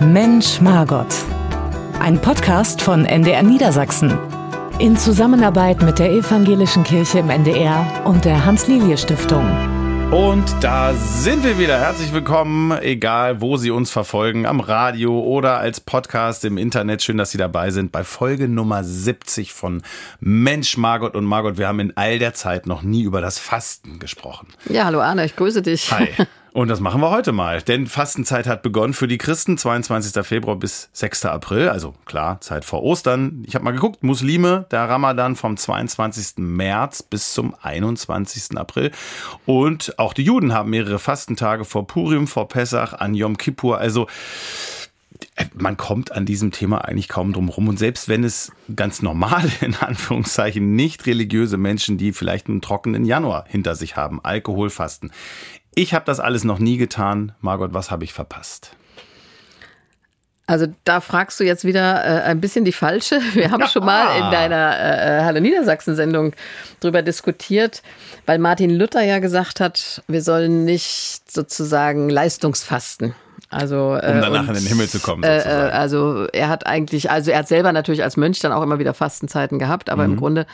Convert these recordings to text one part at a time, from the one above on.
Mensch Margot. Ein Podcast von NDR Niedersachsen. In Zusammenarbeit mit der Evangelischen Kirche im NDR und der Hans-Lilie-Stiftung. Und da sind wir wieder. Herzlich willkommen, egal wo Sie uns verfolgen, am Radio oder als Podcast im Internet. Schön, dass Sie dabei sind bei Folge Nummer 70 von Mensch, Margot und Margot. Wir haben in all der Zeit noch nie über das Fasten gesprochen. Ja, hallo Arne, ich grüße dich. Hi. Und das machen wir heute mal, denn Fastenzeit hat begonnen für die Christen, 22. Februar bis 6. April, also klar, Zeit vor Ostern. Ich habe mal geguckt, Muslime, der Ramadan vom 22. März bis zum 21. April. Und auch die Juden haben mehrere Fastentage vor Purim, vor Pessach, an Yom Kippur. Also äh, man kommt an diesem Thema eigentlich kaum drum rum. Und selbst wenn es ganz normal, in Anführungszeichen, nicht religiöse Menschen, die vielleicht einen trockenen Januar hinter sich haben, Alkohol fasten, ich habe das alles noch nie getan. Margot, was habe ich verpasst? Also da fragst du jetzt wieder äh, ein bisschen die falsche. Wir haben schon mal in deiner äh, Halle Niedersachsen-Sendung drüber diskutiert, weil Martin Luther ja gesagt hat, wir sollen nicht sozusagen Leistungsfasten. Also, äh, um danach und, in den Himmel zu kommen. Äh, sozusagen. Äh, also er hat eigentlich, also er hat selber natürlich als Mönch dann auch immer wieder Fastenzeiten gehabt, aber mhm. im Grunde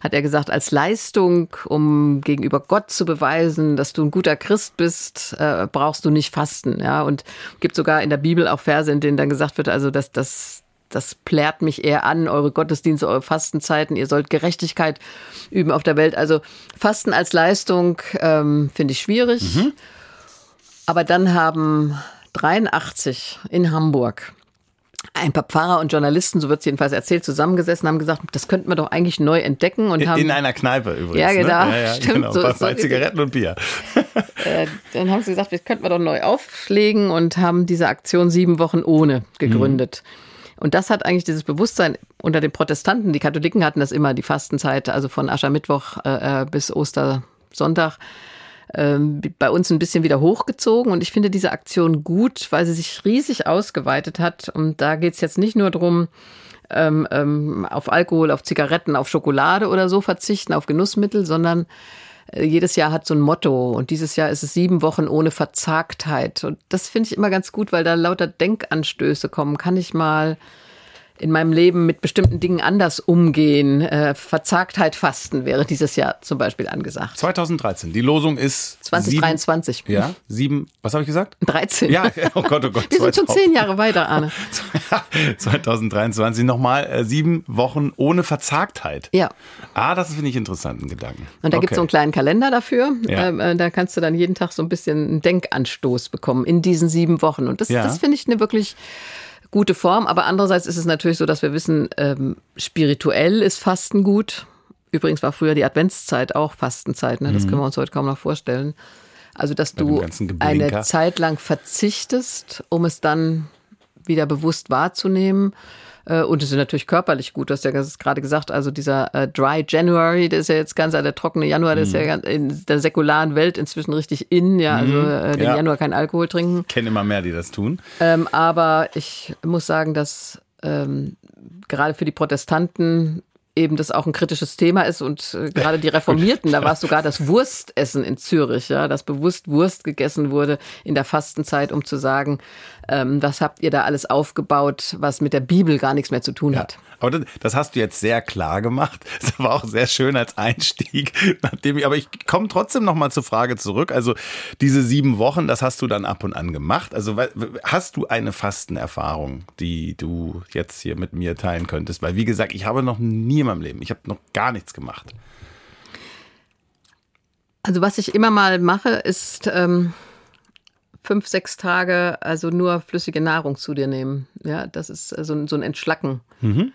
hat er gesagt, als Leistung, um gegenüber Gott zu beweisen, dass du ein guter Christ bist, äh, brauchst du nicht fasten. Ja, und gibt sogar in der Bibel auch Verse, in denen dann gesagt wird, also dass das das plärt mich eher an, eure Gottesdienste, eure Fastenzeiten, ihr sollt Gerechtigkeit üben auf der Welt. Also Fasten als Leistung ähm, finde ich schwierig. Mhm. Aber dann haben 83 in Hamburg ein paar Pfarrer und Journalisten, so wird es jedenfalls erzählt, zusammengesessen, haben gesagt, das könnten wir doch eigentlich neu entdecken. Und in, haben, in einer Kneipe übrigens. Ja, genau. Ne? Ja, ja, stimmt. Genau, so, bei, bei Zigaretten und Bier. Äh, dann haben sie gesagt, das könnten wir doch neu auflegen und haben diese Aktion sieben Wochen ohne gegründet. Mhm. Und das hat eigentlich dieses Bewusstsein unter den Protestanten, die Katholiken hatten das immer, die Fastenzeit, also von Aschermittwoch äh, äh bis Ostersonntag ähm, bei uns ein bisschen wieder hochgezogen. Und ich finde diese Aktion gut, weil sie sich riesig ausgeweitet hat. Und da geht es jetzt nicht nur darum, ähm, ähm, auf Alkohol, auf Zigaretten, auf Schokolade oder so verzichten, auf Genussmittel, sondern äh, jedes Jahr hat so ein Motto und dieses Jahr ist es sieben Wochen ohne Verzagtheit. Und das finde ich immer ganz gut, weil da lauter Denkanstöße kommen. Kann ich mal in meinem Leben mit bestimmten Dingen anders umgehen. Äh, Verzagtheit fasten wäre dieses Jahr zum Beispiel angesagt. 2013. Die Losung ist 2023. Sieben, ja, sieben, was habe ich gesagt? 13. Ja, oh Gott, oh Gott. Wir sind schon zehn Jahre weiter, Arne. 2023 nochmal äh, sieben Wochen ohne Verzagtheit. Ja. Ah, das finde ich interessanten Gedanken. Und da okay. gibt es so einen kleinen Kalender dafür. Ja. Ähm, äh, da kannst du dann jeden Tag so ein bisschen einen Denkanstoß bekommen in diesen sieben Wochen. Und das, ja. das finde ich eine wirklich gute Form. Aber andererseits ist es natürlich so, dass wir wissen, ähm, spirituell ist Fasten gut. Übrigens war früher die Adventszeit auch Fastenzeit. Ne? Das mhm. können wir uns heute kaum noch vorstellen. Also, dass du eine Zeit lang verzichtest, um es dann wieder bewusst wahrzunehmen. Äh, und es ist natürlich körperlich gut. Du hast ja gerade gesagt, also dieser äh, Dry January, der ist ja jetzt ganz, also der trockene Januar, der ist ja mhm. in der säkularen Welt inzwischen richtig in, ja, also mhm. äh, den ja. Januar kein Alkohol trinken. Ich kenne immer mehr, die das tun. Ähm, aber ich muss sagen, dass ähm, gerade für die Protestanten eben das auch ein kritisches Thema ist und äh, gerade die Reformierten, da war es sogar das Wurstessen in Zürich, ja, dass bewusst Wurst gegessen wurde in der Fastenzeit, um zu sagen, ähm, was habt ihr da alles aufgebaut, was mit der Bibel gar nichts mehr zu tun ja. hat. Aber das, das, hast du jetzt sehr klar gemacht. Das war auch sehr schön als Einstieg. Nachdem ich, aber ich komme trotzdem noch mal zur Frage zurück. Also diese sieben Wochen, das hast du dann ab und an gemacht. Also hast du eine Fastenerfahrung, die du jetzt hier mit mir teilen könntest? Weil wie gesagt, ich habe noch nie in meinem Leben, ich habe noch gar nichts gemacht. Also was ich immer mal mache, ist ähm, fünf, sechs Tage also nur flüssige Nahrung zu dir nehmen. Ja, das ist so, ein, so ein Entschlacken. Mhm.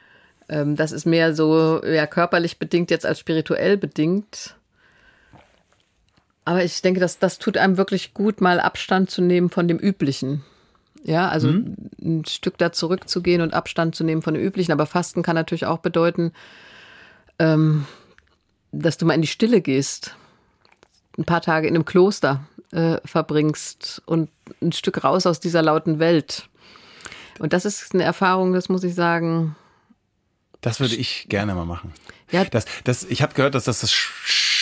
Ähm, das ist mehr so ja, körperlich bedingt jetzt als spirituell bedingt. Aber ich denke, dass das tut einem wirklich gut, mal Abstand zu nehmen von dem Üblichen. Ja, also mhm. ein Stück da zurückzugehen und Abstand zu nehmen von dem Üblichen. Aber Fasten kann natürlich auch bedeuten, ähm, dass du mal in die Stille gehst. Ein paar Tage in einem Kloster äh, verbringst und ein Stück raus aus dieser lauten Welt. Und das ist eine Erfahrung, das muss ich sagen, das würde ich gerne mal machen. Ja. Das, das, ich habe gehört, dass das das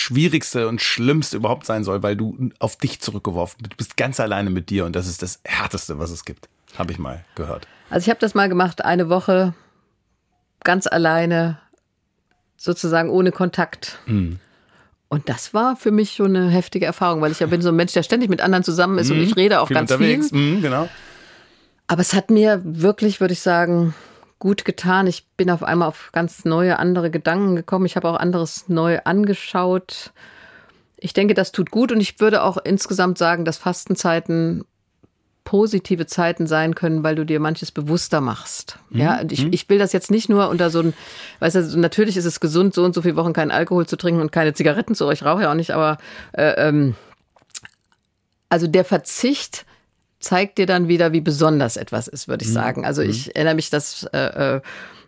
Schwierigste und Schlimmste überhaupt sein soll, weil du auf dich zurückgeworfen bist. Du bist ganz alleine mit dir und das ist das Härteste, was es gibt. habe ich mal gehört. Also ich habe das mal gemacht, eine Woche ganz alleine, sozusagen ohne Kontakt. Mhm. Und das war für mich schon eine heftige Erfahrung, weil ich ja bin so ein Mensch, der ständig mit anderen zusammen ist mhm. und ich rede auch viel ganz unterwegs. viel. Mhm, genau. Aber es hat mir wirklich, würde ich sagen, gut getan. Ich bin auf einmal auf ganz neue, andere Gedanken gekommen. Ich habe auch anderes neu angeschaut. Ich denke, das tut gut und ich würde auch insgesamt sagen, dass Fastenzeiten positive Zeiten sein können, weil du dir manches bewusster machst. Mhm. Ja, ich, mhm. ich will das jetzt nicht nur unter so ein, weißt du, natürlich ist es gesund, so und so viele Wochen keinen Alkohol zu trinken und keine Zigaretten zu, ich rauche ja auch nicht, aber äh, ähm, also der Verzicht zeigt dir dann wieder, wie besonders etwas ist, würde ich mhm. sagen. Also ich mhm. erinnere mich, dass äh, äh,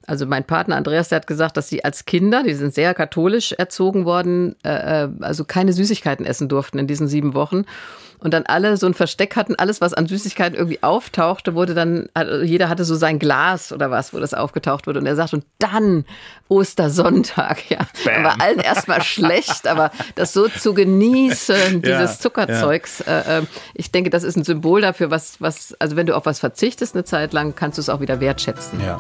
also mein Partner Andreas, der hat gesagt, dass sie als Kinder, die sind sehr katholisch erzogen worden, äh, äh also keine Süßigkeiten essen durften in diesen sieben Wochen und dann alle so ein Versteck hatten, alles, was an Süßigkeiten irgendwie auftauchte, wurde dann, also jeder hatte so sein Glas oder was, wo das aufgetaucht wurde. Und er sagt, und dann Ostersonntag, ja. Bam. War allen erstmal schlecht, aber das so zu genießen, dieses ja, Zuckerzeugs, ja. Äh, äh, ich denke, das ist ein Symbol dafür, was, was, also wenn du auf was verzichtest eine Zeit lang, kannst du es auch wieder wertschätzen. Ja.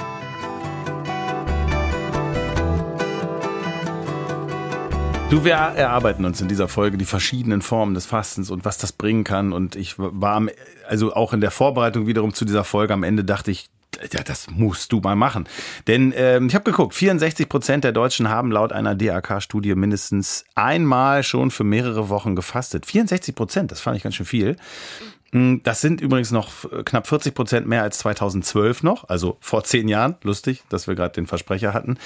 Du, wir erarbeiten uns in dieser Folge die verschiedenen Formen des Fastens und was das bringen kann. Und ich war, am, also auch in der Vorbereitung wiederum zu dieser Folge am Ende dachte ich, ja, das musst du mal machen. Denn ähm, ich habe geguckt, 64 Prozent der Deutschen haben laut einer DAK-Studie mindestens einmal schon für mehrere Wochen gefastet. 64 Prozent, das fand ich ganz schön viel. Hm, das sind übrigens noch knapp 40 Prozent mehr als 2012 noch, also vor zehn Jahren. Lustig, dass wir gerade den Versprecher hatten.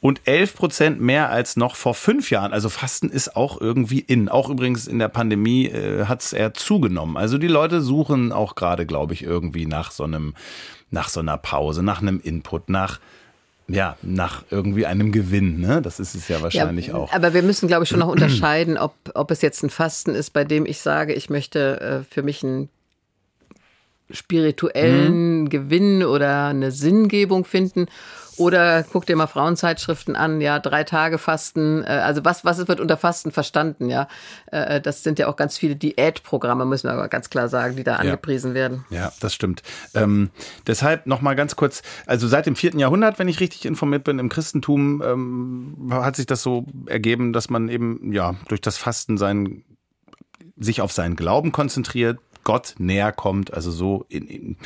Und 11 Prozent mehr als noch vor fünf Jahren. Also Fasten ist auch irgendwie in. Auch übrigens in der Pandemie äh, hat es eher zugenommen. Also die Leute suchen auch gerade, glaube ich, irgendwie nach so einem, nach so einer Pause, nach einem Input, nach ja, nach irgendwie einem Gewinn, ne? Das ist es ja wahrscheinlich ja, auch. Aber wir müssen, glaube ich, schon noch unterscheiden, ob, ob es jetzt ein Fasten ist, bei dem ich sage, ich möchte äh, für mich ein spirituellen mhm. Gewinn oder eine Sinngebung finden. Oder guck dir mal Frauenzeitschriften an, ja, drei Tage Fasten, äh, also was, was wird unter Fasten verstanden, ja. Äh, das sind ja auch ganz viele Diätprogramme, müssen wir aber ganz klar sagen, die da angepriesen ja. werden. Ja, das stimmt. Ähm, deshalb nochmal ganz kurz, also seit dem vierten Jahrhundert, wenn ich richtig informiert bin, im Christentum ähm, hat sich das so ergeben, dass man eben, ja, durch das Fasten sein sich auf seinen Glauben konzentriert, Gott näher kommt, also so in, in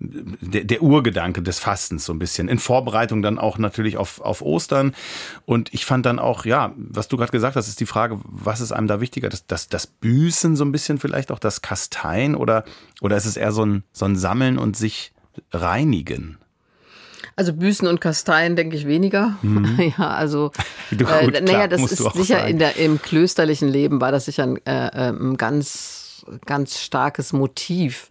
der, der Urgedanke des Fastens so ein bisschen. In Vorbereitung dann auch natürlich auf, auf Ostern. Und ich fand dann auch, ja, was du gerade gesagt hast, ist die Frage, was ist einem da wichtiger? Das, das, das Büßen so ein bisschen vielleicht auch, das Kasteien oder, oder ist es eher so ein, so ein Sammeln und sich reinigen? Also Büßen und Kasteien denke ich weniger. Mhm. ja, also Gut, äh, naja, das ist sicher in der, im klösterlichen Leben war das sicher ein, äh, ein ganz ganz starkes Motiv.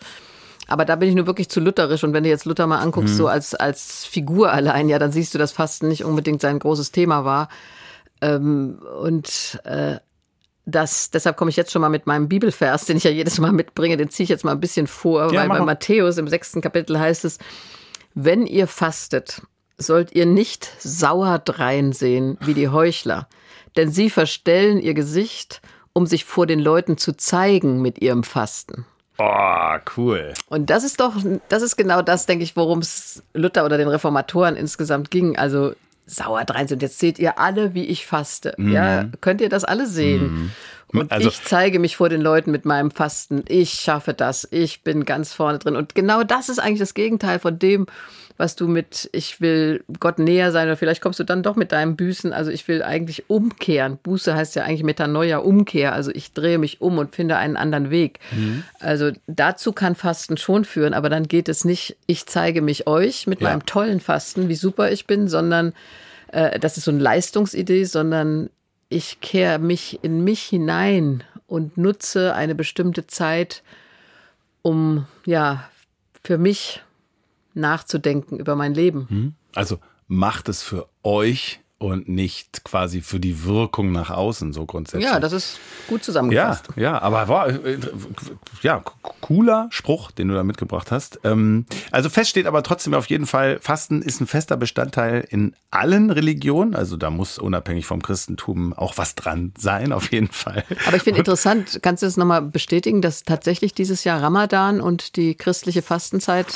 Aber da bin ich nur wirklich zu lutherisch. Und wenn du jetzt Luther mal anguckst, mhm. so als, als Figur allein, ja, dann siehst du, dass Fasten nicht unbedingt sein großes Thema war. Ähm, und äh, das, deshalb komme ich jetzt schon mal mit meinem Bibelvers, den ich ja jedes Mal mitbringe, den ziehe ich jetzt mal ein bisschen vor, ja, weil bei Matthäus im sechsten Kapitel heißt es, wenn ihr fastet, sollt ihr nicht sauer dreinsehen wie die Heuchler, denn sie verstellen ihr Gesicht um sich vor den Leuten zu zeigen mit ihrem Fasten. Oh, cool. Und das ist doch, das ist genau das, denke ich, worum es Luther oder den Reformatoren insgesamt ging. Also sauer drein sind. Jetzt seht ihr alle, wie ich faste. Mhm. Ja, könnt ihr das alle sehen? Mhm. Und also, ich zeige mich vor den Leuten mit meinem Fasten. Ich schaffe das. Ich bin ganz vorne drin. Und genau das ist eigentlich das Gegenteil von dem, was du mit, ich will Gott näher sein oder vielleicht kommst du dann doch mit deinem Büßen. Also ich will eigentlich umkehren. Buße heißt ja eigentlich Metanoia, Umkehr. Also ich drehe mich um und finde einen anderen Weg. Mhm. Also dazu kann Fasten schon führen, aber dann geht es nicht, ich zeige mich euch mit ja. meinem tollen Fasten, wie super ich bin, sondern äh, das ist so eine Leistungsidee, sondern ich kehre mich in mich hinein und nutze eine bestimmte Zeit, um ja für mich nachzudenken über mein Leben. Hm? Also macht es für euch und nicht quasi für die Wirkung nach außen so grundsätzlich. Ja, das ist gut zusammengefasst. Ja, ja, aber war äh, ja cooler Spruch, den du da mitgebracht hast. Ähm, also fest steht aber trotzdem auf jeden Fall, Fasten ist ein fester Bestandteil in allen Religionen. Also da muss unabhängig vom Christentum auch was dran sein, auf jeden Fall. Aber ich finde interessant, kannst du das nochmal bestätigen, dass tatsächlich dieses Jahr Ramadan und die christliche Fastenzeit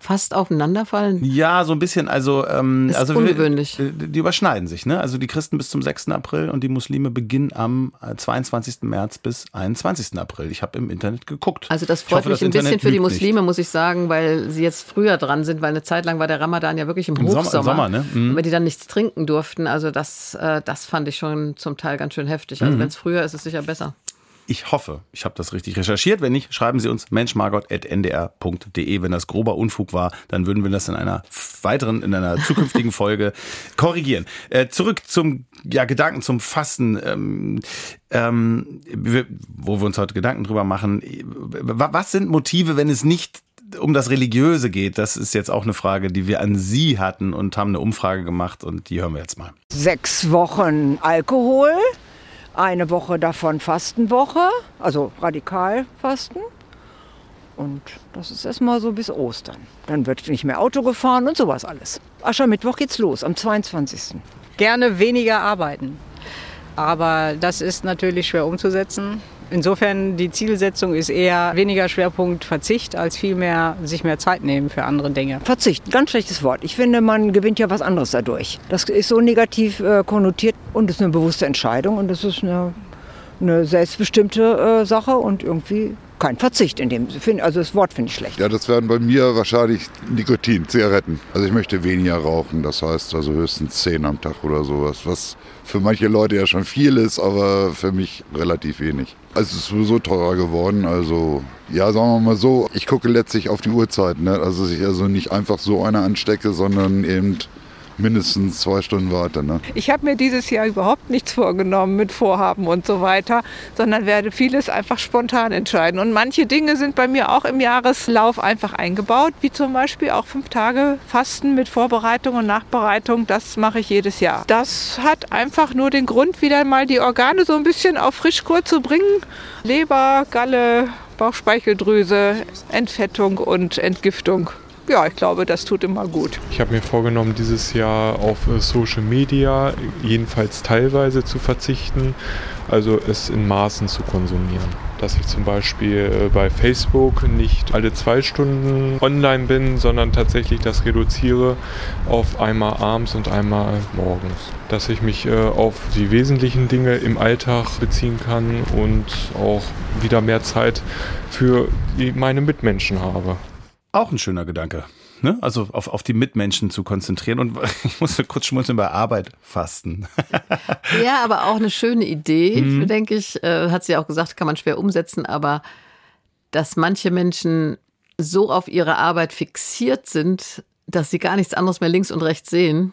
fast aufeinanderfallen? Ja, so ein bisschen. Also, ähm, ist also ungewöhnlich. Wir, die überschneiden sich. Ne? Also die Christen bis zum 6. April und die Muslime beginnen am 22. Äh, März bis 21. April. Ich habe im Internet geguckt. Also das freut hoffe, mich ein bisschen für die Muslime, nicht. muss ich sagen, weil sie jetzt früher dran sind, weil eine Zeit lang war der Ramadan ja wirklich im, Im Hochsommer. Sommer, Sommer, ne? mhm. Wenn die dann nichts trinken durften. Also das, äh, das fand ich schon zum Teil ganz schön heftig. Also mhm. wenn es früher ist, ist es sicher besser. Ich hoffe, ich habe das richtig recherchiert. Wenn nicht, schreiben Sie uns menschmargot.ndr.de. Wenn das grober Unfug war, dann würden wir das in einer weiteren, in einer zukünftigen Folge korrigieren. Äh, zurück zum ja, Gedanken zum Fasten, ähm, ähm, wo wir uns heute Gedanken drüber machen. Was sind Motive, wenn es nicht um das Religiöse geht, das ist jetzt auch eine Frage, die wir an Sie hatten und haben eine Umfrage gemacht und die hören wir jetzt mal. Sechs Wochen Alkohol, eine Woche davon Fastenwoche, also radikal fasten. Und das ist erstmal so bis Ostern. Dann wird nicht mehr Auto gefahren und sowas alles. Aschermittwoch geht's los, am 22. Gerne weniger arbeiten. Aber das ist natürlich schwer umzusetzen. Insofern die Zielsetzung ist eher weniger Schwerpunkt Verzicht als vielmehr sich mehr Zeit nehmen für andere Dinge. Verzicht, ganz schlechtes Wort. Ich finde, man gewinnt ja was anderes dadurch. Das ist so negativ äh, konnotiert und ist eine bewusste Entscheidung und das ist eine, eine selbstbestimmte äh, Sache und irgendwie kein Verzicht in dem Sinne. Also das Wort finde ich schlecht. Ja, das werden bei mir wahrscheinlich Nikotin, Zigaretten. Also ich möchte weniger rauchen, das heißt also höchstens zehn am Tag oder sowas, was für manche Leute ja schon viel ist, aber für mich relativ wenig. Also es ist sowieso teurer geworden, also ja, sagen wir mal so, ich gucke letztlich auf die Uhrzeit, ne? also ich also nicht einfach so eine anstecke, sondern eben mindestens zwei Stunden warte. Ne? Ich habe mir dieses Jahr überhaupt nichts vorgenommen mit Vorhaben und so weiter, sondern werde vieles einfach spontan entscheiden. Und manche Dinge sind bei mir auch im Jahreslauf einfach eingebaut, wie zum Beispiel auch fünf Tage Fasten mit Vorbereitung und Nachbereitung. Das mache ich jedes Jahr. Das hat einfach nur den Grund, wieder mal die Organe so ein bisschen auf Frischkur zu bringen. Leber, Galle, Bauchspeicheldrüse, Entfettung und Entgiftung ja, ich glaube, das tut immer gut. Ich habe mir vorgenommen, dieses Jahr auf äh, Social Media jedenfalls teilweise zu verzichten, also es in Maßen zu konsumieren. Dass ich zum Beispiel äh, bei Facebook nicht alle zwei Stunden online bin, sondern tatsächlich das reduziere auf einmal abends und einmal morgens. Dass ich mich äh, auf die wesentlichen Dinge im Alltag beziehen kann und auch wieder mehr Zeit für meine Mitmenschen habe. Auch ein schöner Gedanke. Ne? Also auf, auf die Mitmenschen zu konzentrieren. Und ich musste kurz schmunzeln bei Arbeit fasten. ja, aber auch eine schöne Idee, mhm. denke ich. Äh, hat sie auch gesagt, kann man schwer umsetzen, aber dass manche Menschen so auf ihre Arbeit fixiert sind, dass sie gar nichts anderes mehr links und rechts sehen,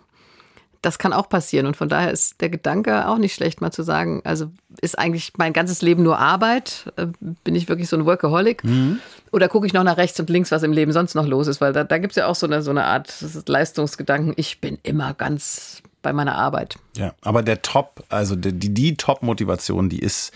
das kann auch passieren. Und von daher ist der Gedanke auch nicht schlecht, mal zu sagen, also ist eigentlich mein ganzes Leben nur Arbeit? Äh, bin ich wirklich so ein Workaholic? Mhm. Oder gucke ich noch nach rechts und links, was im Leben sonst noch los ist? Weil da, da gibt es ja auch so eine, so eine Art Leistungsgedanken. Ich bin immer ganz bei meiner Arbeit. Ja, aber der Top, also die, die Top-Motivation, die ist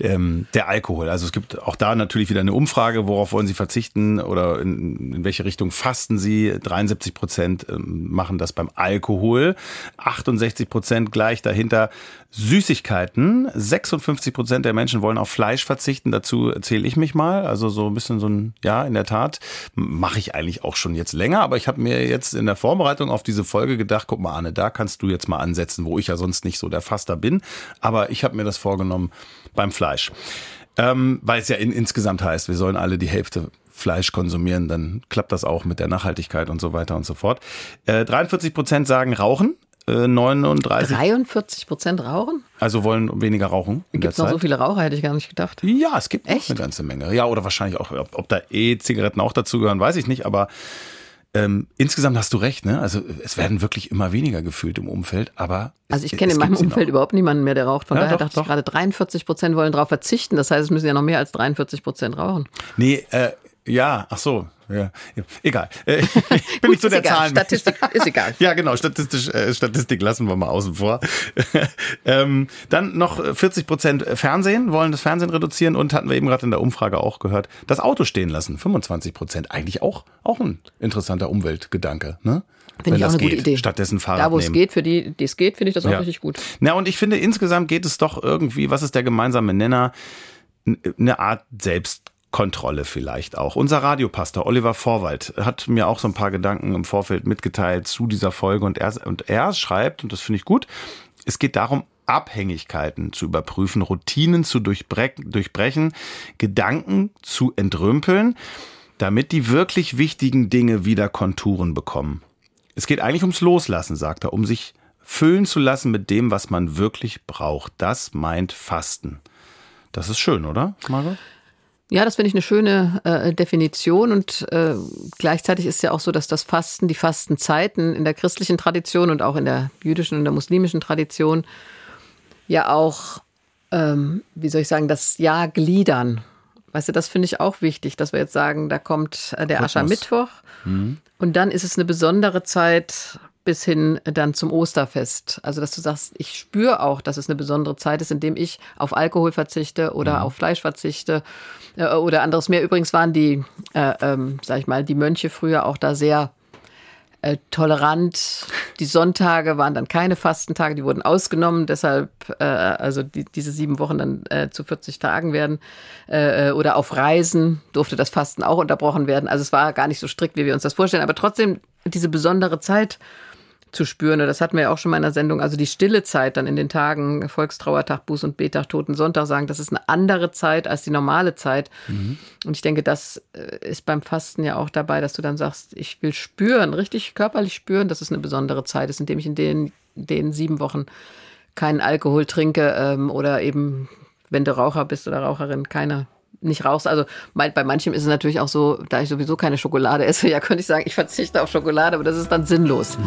ähm, der Alkohol. Also es gibt auch da natürlich wieder eine Umfrage, worauf wollen Sie verzichten oder in, in welche Richtung fasten Sie? 73 Prozent ähm, machen das beim Alkohol, 68 Prozent gleich dahinter Süßigkeiten. 56 Prozent der Menschen wollen auf Fleisch verzichten. Dazu zähle ich mich mal. Also so ein bisschen so ein, ja, in der Tat, mache ich eigentlich auch schon jetzt länger. Aber ich habe mir jetzt in der Vorbereitung auf diese Folge gedacht, guck mal, Arne, da kannst du jetzt mal ansetzen, wo ich ja sonst nicht so der Faster bin. Aber ich habe mir das vorgenommen beim Fleisch. Ähm, weil es ja in, insgesamt heißt, wir sollen alle die Hälfte Fleisch konsumieren, dann klappt das auch mit der Nachhaltigkeit und so weiter und so fort. Äh, 43 Prozent sagen Rauchen, 39. 43 Prozent rauchen? Also wollen weniger rauchen. Gibt es noch so viele Raucher, hätte ich gar nicht gedacht. Ja, es gibt Echt? eine ganze Menge. Ja, oder wahrscheinlich auch, ob, ob da E-Zigaretten auch dazugehören, weiß ich nicht, aber ähm, insgesamt hast du recht, ne? Also es werden wirklich immer weniger gefühlt im Umfeld, aber. Also ich kenne in meinem Umfeld überhaupt niemanden mehr, der raucht. Von ja, daher doch, dachte doch. ich gerade, 43 Prozent wollen darauf verzichten. Das heißt, es müssen ja noch mehr als 43 Prozent rauchen. Nee, äh, Ja, ach so. Ja, egal. Äh, ich bin nicht so der egal. Zahlen. Statistik ist egal. Ja, genau. Statistisch, äh, Statistik lassen wir mal außen vor. ähm, dann noch 40 Prozent Fernsehen, wollen das Fernsehen reduzieren und hatten wir eben gerade in der Umfrage auch gehört, das Auto stehen lassen. 25 Prozent. Eigentlich auch, auch ein interessanter Umweltgedanke, ne? Finde ich auch eine gute geht. Idee. Stattdessen Fahrrad Da, wo es nehmen. geht, für die, die es geht, finde ich das auch Ja. richtig gut. Na, und ich finde, insgesamt geht es doch irgendwie, was ist der gemeinsame Nenner? N- Eine Art Selbstkontrolle vielleicht auch. Unser Radiopastor Oliver Vorwald hat mir auch so ein paar Gedanken im Vorfeld mitgeteilt zu dieser Folge und er, und er schreibt, und das finde ich gut, es geht darum, Abhängigkeiten zu überprüfen, Routinen zu durchbre durchbrechen, Gedanken zu entrümpeln, damit die wirklich wichtigen Dinge wieder Konturen bekommen. Es geht eigentlich ums Loslassen, sagt er, um sich füllen zu lassen mit dem, was man wirklich braucht. Das meint Fasten. Das ist schön, oder, Margot? Ja, das finde ich eine schöne äh, Definition und äh, gleichzeitig ist ja auch so, dass das Fasten, die Fastenzeiten in der christlichen Tradition und auch in der jüdischen und der muslimischen Tradition ja auch, ähm, wie soll ich sagen, das Jahr gliedern. Weißt du, das finde ich auch wichtig, dass wir jetzt sagen, da kommt äh, der. Aschermittwoch und dann ist es eine besondere Zeit bis hin dann zum Osterfest. Also, dass du sagst, ich spüre auch, dass es eine besondere Zeit ist, indem ich auf Alkohol verzichte oder auf Fleisch verzichte äh, oder anderes mehr. Übrigens waren die, äh, ähm, sag ich mal, die Mönche früher auch da sehr äh, tolerant. Die Sonntage waren dann keine Fastentage, die wurden ausgenommen, deshalb äh, also die, diese sieben Wochen dann äh, zu 40 Tagen werden. Äh, äh, oder auf Reisen durfte das Fasten auch unterbrochen werden. Also es war gar nicht so strikt, wie wir uns das vorstellen, aber trotzdem diese besondere Zeit zu spüren. Und das hatten wir ja auch schon mal in der Sendung. Also die stille Zeit dann in den Tagen, Volkstrauertag, Buß- und Betag, Toten Sonntag sagen, das ist eine andere Zeit als die normale Zeit. Und ich denke, das äh, ist beim Fasten ja auch dabei, dass du dann sagst, ich will spüren, richtig körperlich spüren, dass es eine besondere Zeit ist, indem ich in den, den sieben Wochen keinen Alkohol trinke ähm, oder eben, wenn du Raucher bist oder Raucherin, keine nicht rauchst. Also bei, bei manchem ist es natürlich auch so, da ich sowieso keine Schokolade esse, ja, könnte ich sagen, ich verzichte auf Schokolade, aber das ist dann sinnlos.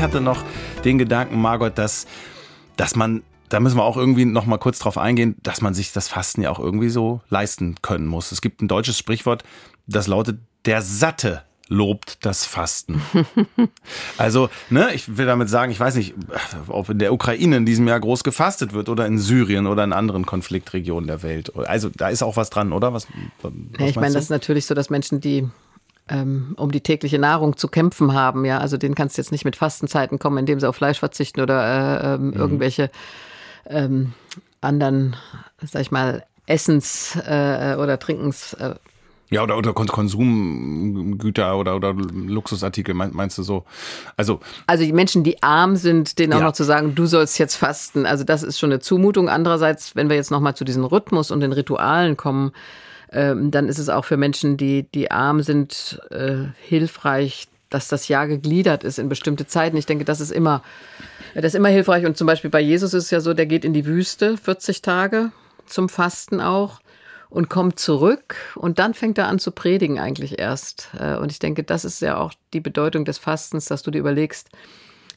Ich hatte noch den Gedanken, Margot, dass, dass man, da müssen wir auch irgendwie noch mal kurz drauf eingehen, dass man sich das Fasten ja auch irgendwie so leisten können muss. Es gibt ein deutsches Sprichwort, das lautet, der Satte lobt das Fasten. also, ne, ich will damit sagen, ich weiß nicht, ob in der Ukraine in diesem Jahr groß gefastet wird oder in Syrien oder in anderen Konfliktregionen der Welt. Also, da ist auch was dran, oder? Was, was Ja, ich meine, das ist natürlich so, dass Menschen, die ähm, um die tägliche Nahrung zu kämpfen haben, ja, also denen kannst du jetzt nicht mit Fastenzeiten kommen, indem sie auf Fleisch verzichten oder äh, Mhm. ähm, irgendwelche ähm, anderen, sag ich mal, Essens- äh, oder Trinkens. Äh, Ja, oder, oder Kon- Konsumgüter oder, oder Luxusartikel, mein- meinst du so? Also, also die Menschen, die arm sind, denen auch Ja. noch zu sagen, du sollst jetzt fasten, also das ist schon eine Zumutung. Andererseits, wenn wir jetzt nochmal zu diesem Rhythmus und den Ritualen kommen, ähm, dann ist es auch für Menschen, die, die arm sind, äh, hilfreich, dass das Jahr gegliedert ist in bestimmte Zeiten. Ich denke, das ist immer, das ist immer hilfreich. Und zum Beispiel bei Jesus ist es ja so, der geht in die Wüste 40 Tage zum Fasten auch und kommt zurück und dann fängt er an zu predigen eigentlich erst. Äh, Und ich denke, das ist ja auch die Bedeutung des Fastens, dass du dir überlegst,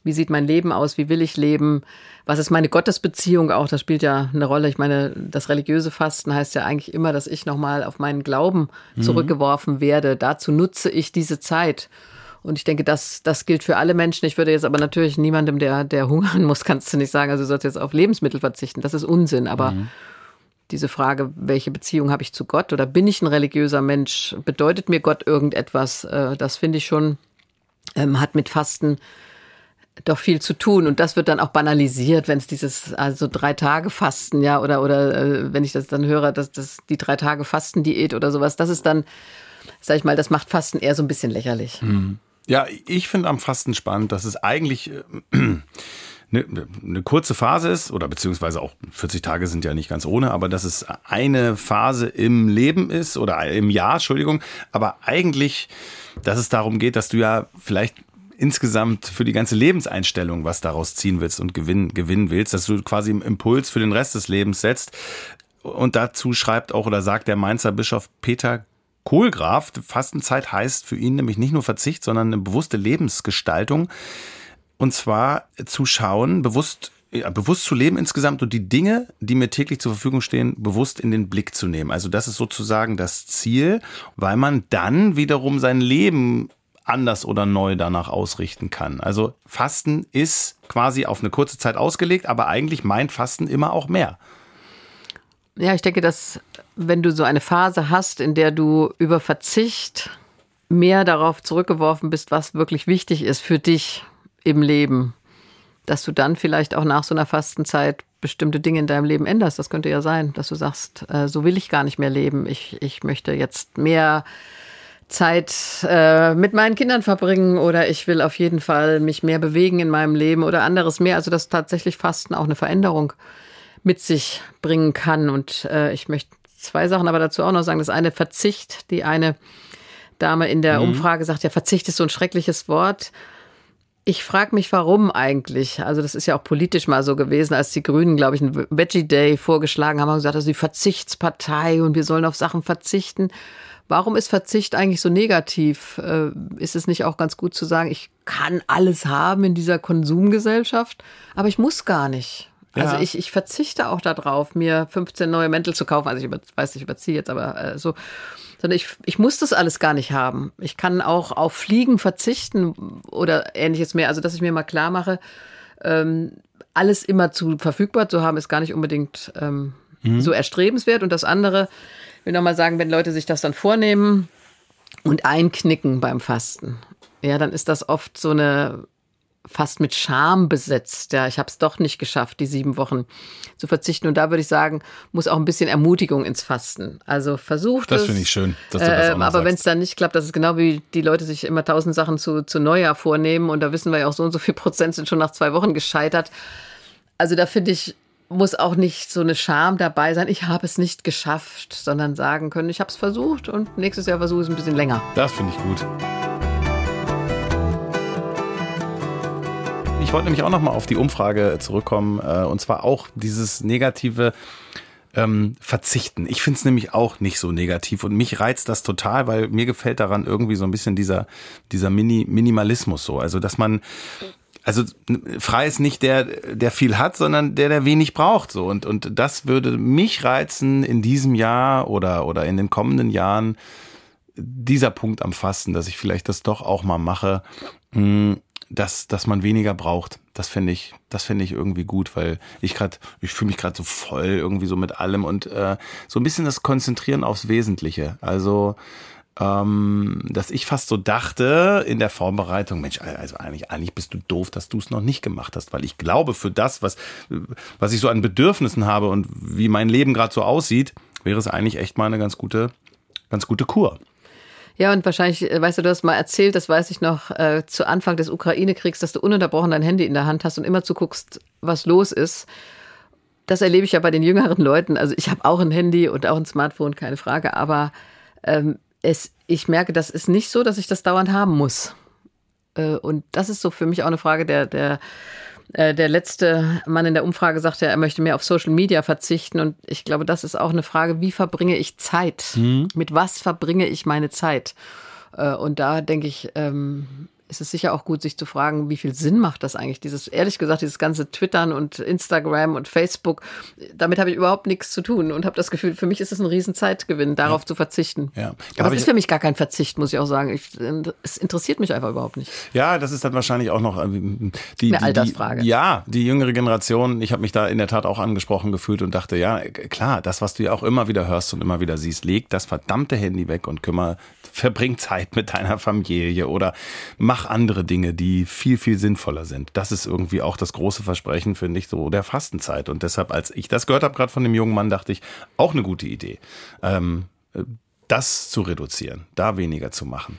wie sieht mein Leben aus, wie will ich leben, was ist meine Gottesbeziehung auch, das spielt ja eine Rolle. Ich meine, das religiöse Fasten heißt ja eigentlich immer, dass ich nochmal auf meinen Glauben zurückgeworfen werde. Dazu nutze ich diese Zeit. Und ich denke, das, das gilt für alle Menschen. Ich würde jetzt aber natürlich niemandem, der, der hungern muss, kannst du nicht sagen, also du sollst jetzt auf Lebensmittel verzichten. Das ist Unsinn. Aber diese Frage, welche Beziehung habe ich zu Gott oder bin ich ein religiöser Mensch? Bedeutet mir Gott irgendetwas? Äh, Das finde ich schon, ähm, hat mit Fasten doch viel zu tun. Und das wird dann auch banalisiert, wenn es dieses, also drei Tage Fasten, ja, oder, oder äh, wenn ich das dann höre, dass das die drei Tage Fastendiät oder sowas, das ist dann, sag ich mal, das macht Fasten eher so ein bisschen lächerlich. Ja, ich finde am Fasten spannend, dass es eigentlich äh, eine, eine kurze Phase ist, oder beziehungsweise auch 40 Tage sind ja nicht ganz ohne, aber dass es eine Phase im Leben ist oder im Jahr, Entschuldigung, aber eigentlich, dass es darum geht, dass du ja vielleicht insgesamt für die ganze Lebenseinstellung was daraus ziehen willst und gewinnen, gewinnen willst, dass du quasi einen Impuls für den Rest des Lebens setzt. Und dazu schreibt auch oder sagt der Mainzer Bischof Peter Kohlgraf, Fastenzeit heißt für ihn nämlich nicht nur Verzicht, sondern eine bewusste Lebensgestaltung. Und zwar zu schauen, bewusst ja, bewusst zu leben insgesamt und die Dinge, die mir täglich zur Verfügung stehen, bewusst in den Blick zu nehmen. Also das ist sozusagen das Ziel, weil man dann wiederum sein Leben anders oder neu danach ausrichten kann. Also Fasten ist quasi auf eine kurze Zeit ausgelegt, aber eigentlich meint Fasten immer auch mehr. Ja, ich denke, dass wenn du so eine Phase hast, in der du über Verzicht mehr darauf zurückgeworfen bist, was wirklich wichtig ist für dich im Leben, dass du dann vielleicht auch nach so einer Fastenzeit bestimmte Dinge in deinem Leben änderst. Das könnte ja sein, dass du sagst, äh, so will ich gar nicht mehr leben. Ich, ich möchte jetzt mehr Zeit äh, mit meinen Kindern verbringen oder ich will auf jeden Fall mich mehr bewegen in meinem Leben oder anderes mehr. Also dass tatsächlich Fasten auch eine Veränderung mit sich bringen kann. Und äh, ich möchte zwei Sachen aber dazu auch noch sagen. Das eine Verzicht. Die eine Dame in der mhm. Umfrage sagt, ja, Verzicht ist so ein schreckliches Wort. Ich frage mich, warum eigentlich? Also das ist ja auch politisch mal so gewesen, als die Grünen, glaube ich, einen Veggie Day vorgeschlagen haben, haben gesagt, das ist die Verzichtspartei und wir sollen auf Sachen verzichten. Warum ist Verzicht eigentlich so negativ? Äh, ist es nicht auch ganz gut zu sagen, ich kann alles haben in dieser Konsumgesellschaft, aber ich muss gar nicht. Also ja. Also ich, ich verzichte auch darauf, mir 15 neue Mäntel zu kaufen. Also ich über, weiß, ich überziehe jetzt, aber äh, so sondern ich, ich muss das alles gar nicht haben. Ich kann auch auf Fliegen verzichten oder ähnliches mehr. Also, dass ich mir mal klar mache, ähm, alles immer zu verfügbar zu haben, ist gar nicht unbedingt ähm, mhm. so erstrebenswert. Und das andere, ich will nochmal sagen, wenn Leute sich das dann vornehmen und einknicken beim Fasten, ja, dann ist das oft so eine fast mit Scham besetzt. Ja, ich habe es doch nicht geschafft, die sieben Wochen zu verzichten. Und da würde ich sagen, muss auch ein bisschen Ermutigung ins Fasten. Also versucht das. Das finde ich schön, dass du das äh, Aber wenn es dann nicht klappt, das ist genau wie die Leute sich immer tausend Sachen zu, zu Neujahr vornehmen. Und da wissen wir ja auch, so und so viel Prozent sind schon nach zwei Wochen gescheitert. Also da finde ich, muss auch nicht so eine Scham dabei sein, ich habe es nicht geschafft, sondern sagen können, ich habe es versucht und nächstes Jahr versuche ich es ein bisschen länger. Das finde ich gut. Ich wollte nämlich auch nochmal auf die Umfrage zurückkommen, äh, und zwar auch dieses negative ähm, Verzichten. Ich finde es nämlich auch nicht so negativ und mich reizt das total, weil mir gefällt daran irgendwie so ein bisschen dieser, dieser Mini Minimalismus so. Also, dass man also frei ist nicht der, der viel hat, sondern der, der wenig braucht. So und und das würde mich reizen in diesem Jahr oder oder in den kommenden Jahren dieser Punkt am Fasten, dass ich vielleicht das doch auch mal mache. Dass, dass man weniger braucht. Das finde ich, das finde ich irgendwie gut, weil ich gerade, ich fühle mich gerade so voll irgendwie so mit allem und äh, so ein bisschen das Konzentrieren aufs Wesentliche. Also ähm, dass ich fast so dachte in der Vorbereitung, Mensch, also eigentlich, eigentlich bist du doof, dass du es noch nicht gemacht hast, weil ich glaube, für das, was, was ich so an Bedürfnissen habe und wie mein Leben gerade so aussieht, wäre es eigentlich echt mal eine ganz gute, ganz gute Kur. Ja, und wahrscheinlich, äh, weißt du, du hast mal erzählt, das weiß ich noch, äh, zu Anfang des Ukraine-Kriegs, dass du ununterbrochen dein Handy in der Hand hast und immer zuguckst, was los ist. Das erlebe ich ja bei den jüngeren Leuten. Also ich habe auch ein Handy und auch ein Smartphone, keine Frage. Aber ähm, es, ich merke, das ist nicht so, dass ich das dauernd haben muss. Äh, und das ist so für mich auch eine Frage der, der der letzte Mann in der Umfrage sagte, er möchte mehr auf Social Media verzichten. Und ich glaube, das ist auch eine Frage, wie verbringe ich Zeit? Mhm. Mit was verbringe ich meine Zeit? Äh, und da denke ich, ähm, ist es sicher auch gut, sich zu fragen, wie viel Sinn macht das eigentlich? Dieses, ehrlich gesagt, dieses ganze Twittern und Instagram und Facebook, damit habe ich überhaupt nichts zu tun und habe das Gefühl, für mich ist es ein Riesenzeitgewinn, darauf ja. zu verzichten. Ja. Aber es ist für mich gar kein Verzicht, muss ich auch sagen. Ich, es interessiert mich einfach überhaupt nicht. Ja, das ist dann wahrscheinlich auch noch äh, die, die eine Altersfrage. Die, ja, die jüngere Generation. Ich habe mich da in der Tat auch angesprochen gefühlt und dachte, ja, klar, das, was du ja auch immer wieder hörst und immer wieder siehst, leg das verdammte Handy weg und kümmere, verbring Zeit mit deiner Familie oder mach mach andere Dinge, die viel, viel sinnvoller sind. Das ist irgendwie auch das große Versprechen, finde ich, so der Fastenzeit. Und deshalb, als ich das gehört habe, gerade von dem jungen Mann, dachte ich, auch eine gute Idee. Ähm, das zu reduzieren, da weniger zu machen.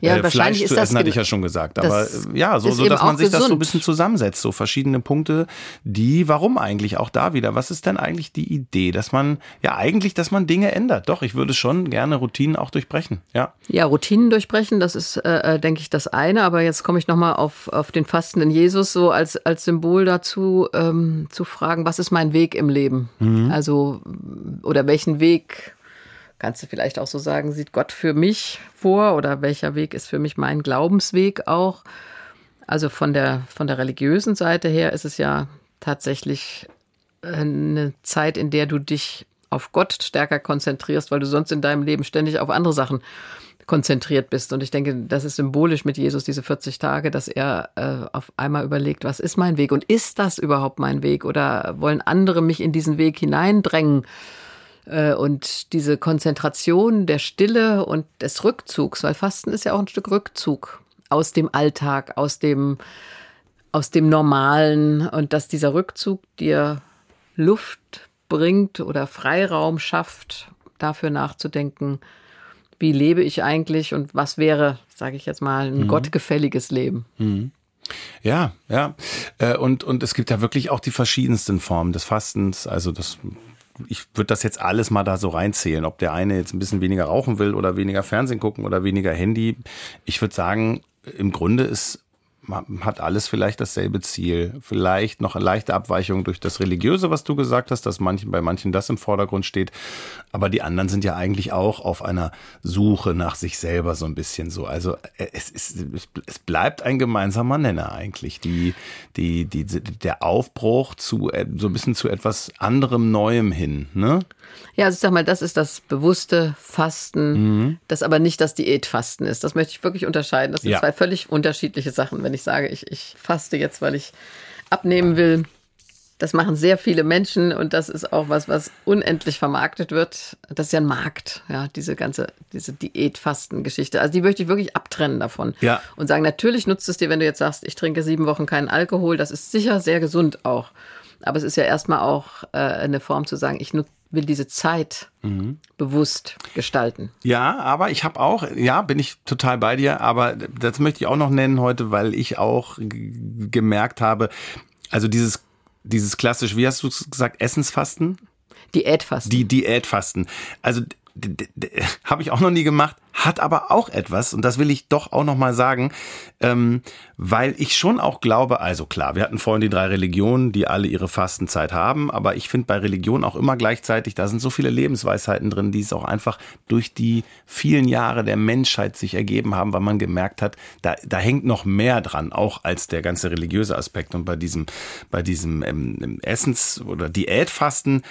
Ja, äh, Fleisch zu essen, hatte ich ja schon gesagt. Aber ja, so, so dass man sich gesund. das so ein bisschen zusammensetzt, so verschiedene Punkte, die, warum eigentlich auch da wieder? Was ist denn eigentlich die Idee, dass man, ja, eigentlich, dass man Dinge ändert? Doch, ich würde schon gerne Routinen auch durchbrechen. Ja, ja Routinen durchbrechen, das ist, äh, äh denke ich, das eine. Aber jetzt komme ich nochmal auf, auf den fastenden Jesus so als, als Symbol dazu, ähm, zu fragen, was ist mein Weg im Leben? Mhm. Also, oder welchen Weg kannst du vielleicht auch so sagen, sieht Gott für mich vor oder welcher Weg ist für mich mein Glaubensweg auch? Also von der, von der religiösen Seite her ist es ja tatsächlich äh, eine Zeit, in der du dich auf Gott stärker konzentrierst, weil du sonst in deinem Leben ständig auf andere Sachen konzentriert bist. Und ich denke, das ist symbolisch mit Jesus, diese 40 Tage, dass er äh, auf einmal überlegt, was ist mein Weg und ist das überhaupt mein Weg oder wollen andere mich in diesen Weg hineindrängen? Äh, und diese Konzentration der Stille und des Rückzugs, weil Fasten ist ja auch ein Stück Rückzug aus dem Alltag, aus dem, aus dem Normalen und dass dieser Rückzug dir Luft bringt oder Freiraum schafft, dafür nachzudenken, wie lebe ich eigentlich und was wäre, sage ich jetzt mal, ein mhm. gottgefälliges Leben. Mhm. Ja, ja. Äh, und, und es gibt ja wirklich auch die verschiedensten Formen des Fastens. Also das ich würde das jetzt alles mal da so reinzählen, ob der eine jetzt ein bisschen weniger rauchen will oder weniger Fernsehen gucken oder weniger Handy. Ich würde sagen, im Grunde ist man hat alles vielleicht dasselbe Ziel. Vielleicht noch eine leichte Abweichung durch das Religiöse, was du gesagt hast, dass manchen, bei manchen das im Vordergrund steht. Aber die anderen sind ja eigentlich auch auf einer Suche nach sich selber so ein bisschen so. Also äh, es, ist, es bleibt ein gemeinsamer Nenner eigentlich. Die, die, die, der Aufbruch zu äh, so ein bisschen zu etwas anderem Neuem hin. Ne? Ja, also ich sag mal, das ist das bewusste Fasten, mhm. das aber nicht das Diätfasten ist. Das möchte ich wirklich unterscheiden. Das sind ja. zwei völlig unterschiedliche Sachen. Wenn ich sage, ich, ich faste jetzt, weil ich abnehmen will, das machen sehr viele Menschen und das ist auch was, was unendlich vermarktet wird. Das ist ja ein Markt, ja, diese ganze, diese Diätfasten-Geschichte. Also die möchte ich wirklich abtrennen davon. Ja. Und sagen, natürlich nutzt es dir, wenn du jetzt sagst, ich trinke sieben Wochen keinen Alkohol. Das ist sicher sehr gesund auch. Aber es ist ja erstmal auch äh, eine Form zu sagen, ich nutze will diese Zeit mhm. bewusst gestalten. Ja, aber ich habe auch, ja, bin ich total bei dir, aber das möchte ich auch noch nennen heute, weil ich auch gemerkt habe, also dieses, dieses klassisch, wie hast du gesagt, Essensfasten? Diätfasten. Die Diätfasten. Also habe ich auch noch nie gemacht, hat aber auch etwas, und das will ich doch auch noch mal sagen, ähm, weil ich schon auch glaube, also klar, wir hatten vorhin die drei Religionen, die alle ihre Fastenzeit haben, aber ich finde bei Religion auch immer gleichzeitig, da sind so viele Lebensweisheiten drin, die es auch einfach durch die vielen Jahre der Menschheit sich ergeben haben, weil man gemerkt hat, da, da hängt noch mehr dran, auch als der ganze religiöse Aspekt. Und bei diesem, bei diesem ähm, Essens- oder Diätfasten,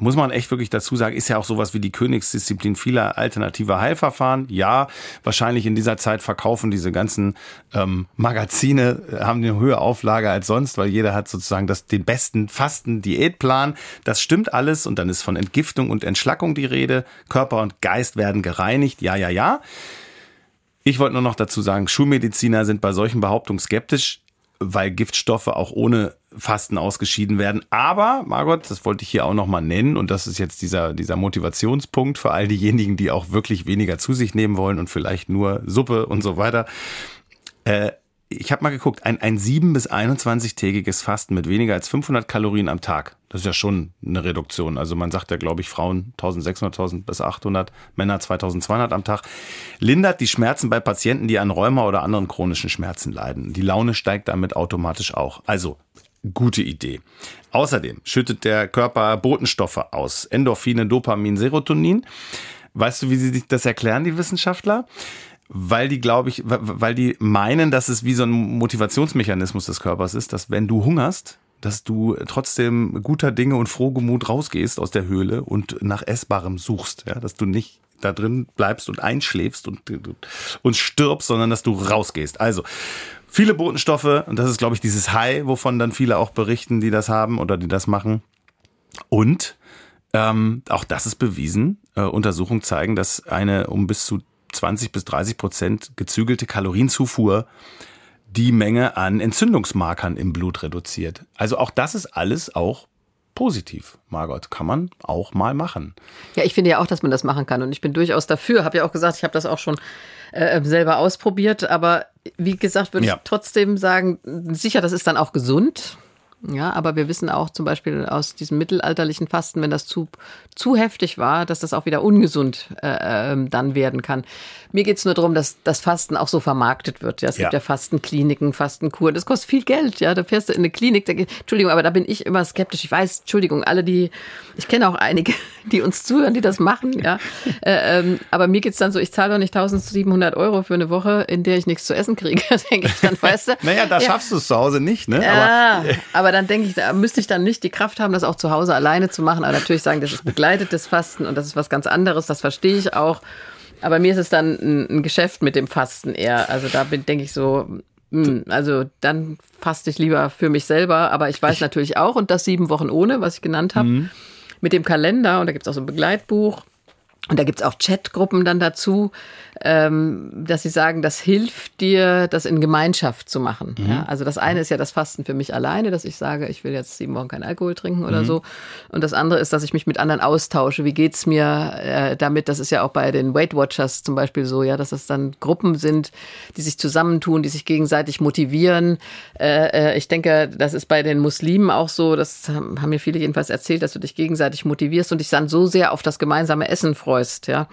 muss man echt wirklich dazu sagen, ist ja auch sowas wie die Königsdisziplin vieler alternativer Heilverfahren. Ja, wahrscheinlich in dieser Zeit verkaufen diese ganzen ähm, Magazine, äh, haben eine höhere Auflage als sonst, weil jeder hat sozusagen das, den besten Fasten-Diätplan. Das stimmt alles und dann ist von Entgiftung und Entschlackung die Rede. Körper und Geist werden gereinigt. Ja, ja, ja. Ich wollte nur noch dazu sagen, Schulmediziner sind bei solchen Behauptungen skeptisch weil Giftstoffe auch ohne Fasten ausgeschieden werden. Aber, Margot, das wollte ich hier auch nochmal nennen und das ist jetzt dieser, dieser Motivationspunkt für all diejenigen, die auch wirklich weniger zu sich nehmen wollen und vielleicht nur Suppe und so weiter. Äh, ich habe mal geguckt, ein, ein 7- bis 21-tägiges Fasten mit weniger als 500 Kalorien am Tag, das ist ja schon eine Reduktion. Also man sagt ja, glaube ich, Frauen 1600, 1000 bis 800, Männer 2200 am Tag, lindert die Schmerzen bei Patienten, die an Rheuma oder anderen chronischen Schmerzen leiden. Die Laune steigt damit automatisch auch. Also gute Idee. Außerdem schüttet der Körper Botenstoffe aus, Endorphine, Dopamin, Serotonin. Weißt du, wie sie sich das erklären, die Wissenschaftler? weil die, glaube ich, weil die meinen, dass es wie so ein Motivationsmechanismus des Körpers ist, dass wenn du hungerst, dass du trotzdem guter Dinge und frohgemut rausgehst aus der Höhle und nach Essbarem suchst, ja, dass du nicht da drin bleibst und einschläfst und, und stirbst, sondern dass du rausgehst. Also, viele Botenstoffe, und das ist, glaube ich, dieses High, wovon dann viele auch berichten, die das haben oder die das machen. Und ähm, auch das ist bewiesen. Äh, Untersuchungen zeigen, dass eine um bis zu 20 bis 30 Prozent gezügelte Kalorienzufuhr die Menge an Entzündungsmarkern im Blut reduziert. Also auch das ist alles auch positiv, Margot. Kann man auch mal machen. Ja, ich finde ja auch, dass man das machen kann. Und ich bin durchaus dafür. Habe ja auch gesagt, ich habe das auch schon äh, selber ausprobiert. Aber wie gesagt, würde ja. ich trotzdem sagen, sicher, das ist dann auch gesund. Ja, aber wir wissen auch zum Beispiel aus diesem mittelalterlichen Fasten, wenn das zu, zu heftig war, dass das auch wieder ungesund äh, ähm, dann werden kann. Mir geht's nur darum, dass das Fasten auch so vermarktet wird. Ja, es ja. gibt ja Fastenkliniken, Fastenkuren. Das kostet viel Geld. Ja, da fährst du in eine Klinik. Da, Entschuldigung, aber da bin ich immer skeptisch. Ich weiß, Entschuldigung, alle die, ich kenne auch einige, die uns zuhören, die das machen. Ja, äh, ähm, aber mir geht's dann so, ich zahle doch nicht 1700 Euro für eine Woche, in der ich nichts zu essen kriege. denke ich dann, weißt du. naja, da ja. schaffst du es zu Hause nicht, ne? Ja, aber, aber aber dann denke ich, da müsste ich dann nicht die Kraft haben, das auch zu Hause alleine zu machen. Aber natürlich sagen, das ist begleitetes Fasten und das ist was ganz anderes, das verstehe ich auch. Aber mir ist es dann ein, ein Geschäft mit dem Fasten eher. Also da bin, denke ich so, hm, also dann faste ich lieber für mich selber, aber ich weiß ich natürlich auch, und das sieben Wochen ohne, was ich genannt habe, mhm. mit dem Kalender, und da gibt es auch so ein Begleitbuch, und da gibt es auch Chatgruppen dann dazu, ähm, dass sie sagen, das hilft dir, das in Gemeinschaft zu machen. Mhm. Ja, also das eine ist ja das Fasten für mich alleine, dass ich sage, ich will jetzt sieben Wochen keinen Alkohol trinken oder mhm. so. Und das andere ist, dass ich mich mit anderen austausche. Wie geht's mir äh, damit? Das ist ja auch bei den Weight Watchers zum Beispiel so, ja, dass es dann Gruppen sind, die sich zusammentun, die sich gegenseitig motivieren. Äh, äh, ich denke, das ist bei den Muslimen auch so. Das haben mir viele jedenfalls erzählt, dass du dich gegenseitig motivierst und dich dann so sehr auf das gemeinsame Essen freust, ja.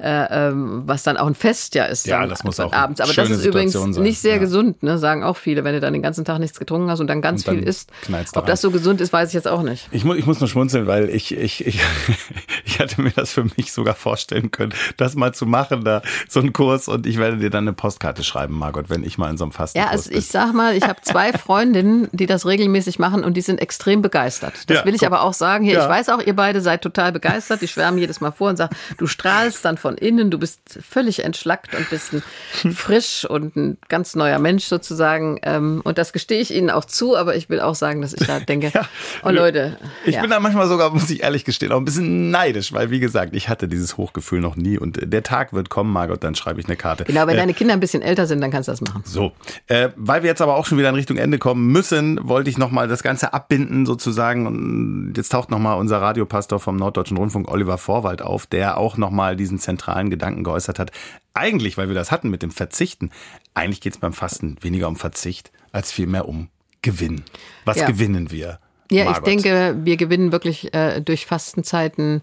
Äh, ähm, was dann auch ein Fest ja ist. Ja, das muss auch abends. Aber das ist übrigens sein. nicht sehr ja. gesund, ne? sagen auch viele, wenn du dann den ganzen Tag nichts getrunken hast und dann ganz und dann viel isst. Ob das so gesund ist, weiß ich jetzt auch nicht. Ich, mu ich muss nur schmunzeln, weil ich, ich, ich, ich hatte mir das für mich sogar vorstellen können, das mal zu machen, da so einen Kurs und ich werde dir dann eine Postkarte schreiben, Margot, wenn ich mal in so einem Fasten Ja, also ich sag mal, ich habe zwei Freundinnen, die das regelmäßig machen und die sind extrem begeistert. Das ja, will ich guck. aber auch sagen. Hier, ja. ich weiß auch, ihr beide seid total begeistert. Die schwärmen jedes Mal vor und sagen, du strahlst dann von innen, du bist völlig entschlackt und bist ein frisch und ein ganz neuer Mensch sozusagen. Ähm, und das gestehe ich Ihnen auch zu, aber ich will auch sagen, dass ich da denke, ja. oh Leute. Ich ja. bin da manchmal sogar, muss ich ehrlich gestehen, auch ein bisschen neidisch, weil wie gesagt, ich hatte dieses Hochgefühl noch nie und der Tag wird kommen, Margot, dann schreibe ich eine Karte. Genau, wenn äh, deine Kinder ein bisschen älter sind, dann kannst du das machen. So, äh, weil wir jetzt aber auch schon wieder in Richtung Ende kommen müssen, wollte ich nochmal das Ganze abbinden sozusagen und jetzt taucht nochmal unser Radiopastor vom Norddeutschen Rundfunk, Oliver Vorwald, auf, der auch nochmal diesen zentralen Gedanken geäußert hat. Eigentlich, weil wir das hatten mit dem Verzichten, eigentlich geht es beim Fasten weniger um Verzicht als vielmehr um Gewinn. Was ja. gewinnen wir? Ja, Margot? ich denke, wir gewinnen wirklich äh, durch Fastenzeiten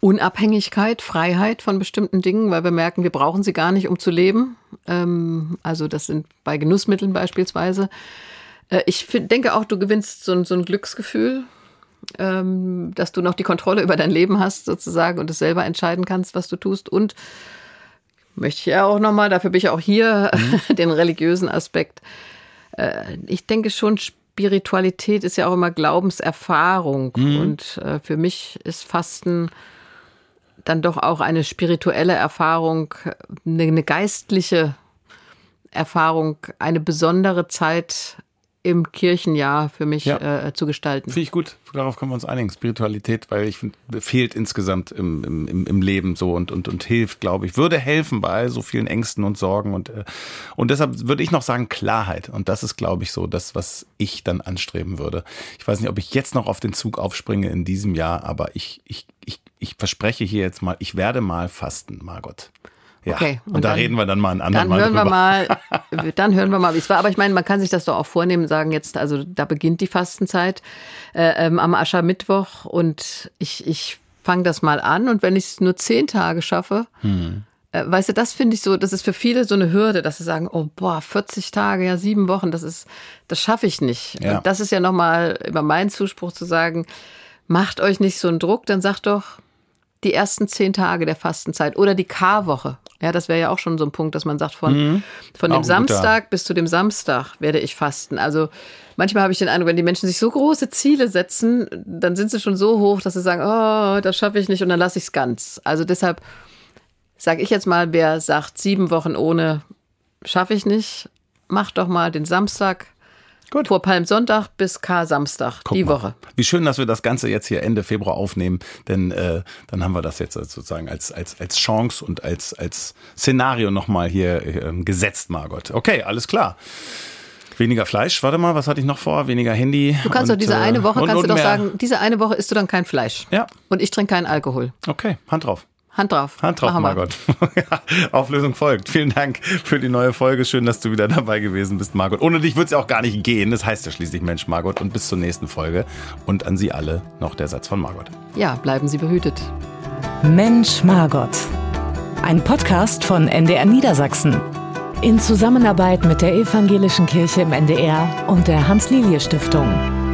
Unabhängigkeit, Freiheit von bestimmten Dingen, weil wir merken, wir brauchen sie gar nicht, um zu leben. Ähm, also das sind bei Genussmitteln beispielsweise. Äh, ich find, denke auch, du gewinnst so, so ein Glücksgefühl, ähm, dass du noch die Kontrolle über dein Leben hast sozusagen und es selber entscheiden kannst, was du tust. Und möchte ich ja auch nochmal, dafür bin ich auch hier, mhm. den religiösen Aspekt. Äh, ich denke schon, Spiritualität ist ja auch immer Glaubenserfahrung. Mhm. Und äh, für mich ist Fasten dann doch auch eine spirituelle Erfahrung, eine, eine geistliche Erfahrung, eine besondere Zeit im Kirchenjahr für mich ja. äh, zu gestalten. Finde ich gut, darauf können wir uns einigen. Spiritualität, weil ich finde, fehlt insgesamt im, im, im Leben so und, und, und hilft, glaube ich, würde helfen bei so vielen Ängsten und Sorgen und, äh, und deshalb würde ich noch sagen Klarheit und das ist, glaube ich, so das, was ich dann anstreben würde. Ich weiß nicht, ob ich jetzt noch auf den Zug aufspringe in diesem Jahr, aber ich, ich, ich, ich verspreche hier jetzt mal, ich werde mal fasten, Margot. Ja, okay. Und, und da dann, reden wir dann mal ein anderen dann hören Mal. Wir mal, dann hören wir mal, wie es war. Aber ich meine, man kann sich das doch auch vornehmen, sagen jetzt, also da beginnt die Fastenzeit äh, ähm, am Aschermittwoch und ich, ich fange das mal an und wenn ich es nur zehn Tage schaffe, hm. äh, weißt du, das finde ich so, das ist für viele so eine Hürde, dass sie sagen, oh boah, 40 Tage, ja sieben Wochen, das ist, das schaffe ich nicht. Ja. Und das ist ja nochmal über meinen Zuspruch zu sagen, macht euch nicht so einen Druck, dann sagt doch, die ersten zehn Tage der Fastenzeit oder die K-Woche. Ja, das wäre ja auch schon so ein Punkt, dass man sagt, von, mhm. von dem Samstag bis zu dem Samstag werde ich fasten. Also manchmal habe ich den Eindruck, wenn die Menschen sich so große Ziele setzen, dann sind sie schon so hoch, dass sie sagen, oh, das schaffe ich nicht und dann lasse ich es ganz. Also deshalb sage ich jetzt mal, wer sagt, sieben Wochen ohne schaffe ich nicht, mach doch mal den Samstag Gut. Vor Palmsonntag bis K-Samstag, die mal. Woche. Wie schön, dass wir das Ganze jetzt hier Ende Februar aufnehmen, denn äh, dann haben wir das jetzt sozusagen als, als, als Chance und als, als Szenario nochmal hier äh, gesetzt, Margot. Okay, alles klar. Weniger Fleisch, warte mal, was hatte ich noch vor? Weniger Handy. Du kannst und, doch diese eine Woche, und, kannst und du doch sagen, diese eine Woche isst du dann kein Fleisch. Ja. Und ich trinke keinen Alkohol. Okay, Hand drauf. Hand drauf. Hand drauf, Margot. Auflösung folgt. Vielen Dank für die neue Folge. Schön, dass du wieder dabei gewesen bist, Margot. Ohne dich würde es ja auch gar nicht gehen. Das heißt ja schließlich Mensch, Margot. Und bis zur nächsten Folge. Und an Sie alle noch der Satz von Margot. Ja, bleiben Sie behütet. Mensch, Margot. Ein Podcast von NDR Niedersachsen. In Zusammenarbeit mit der Evangelischen Kirche im NDR und der Hans-Lilie-Stiftung.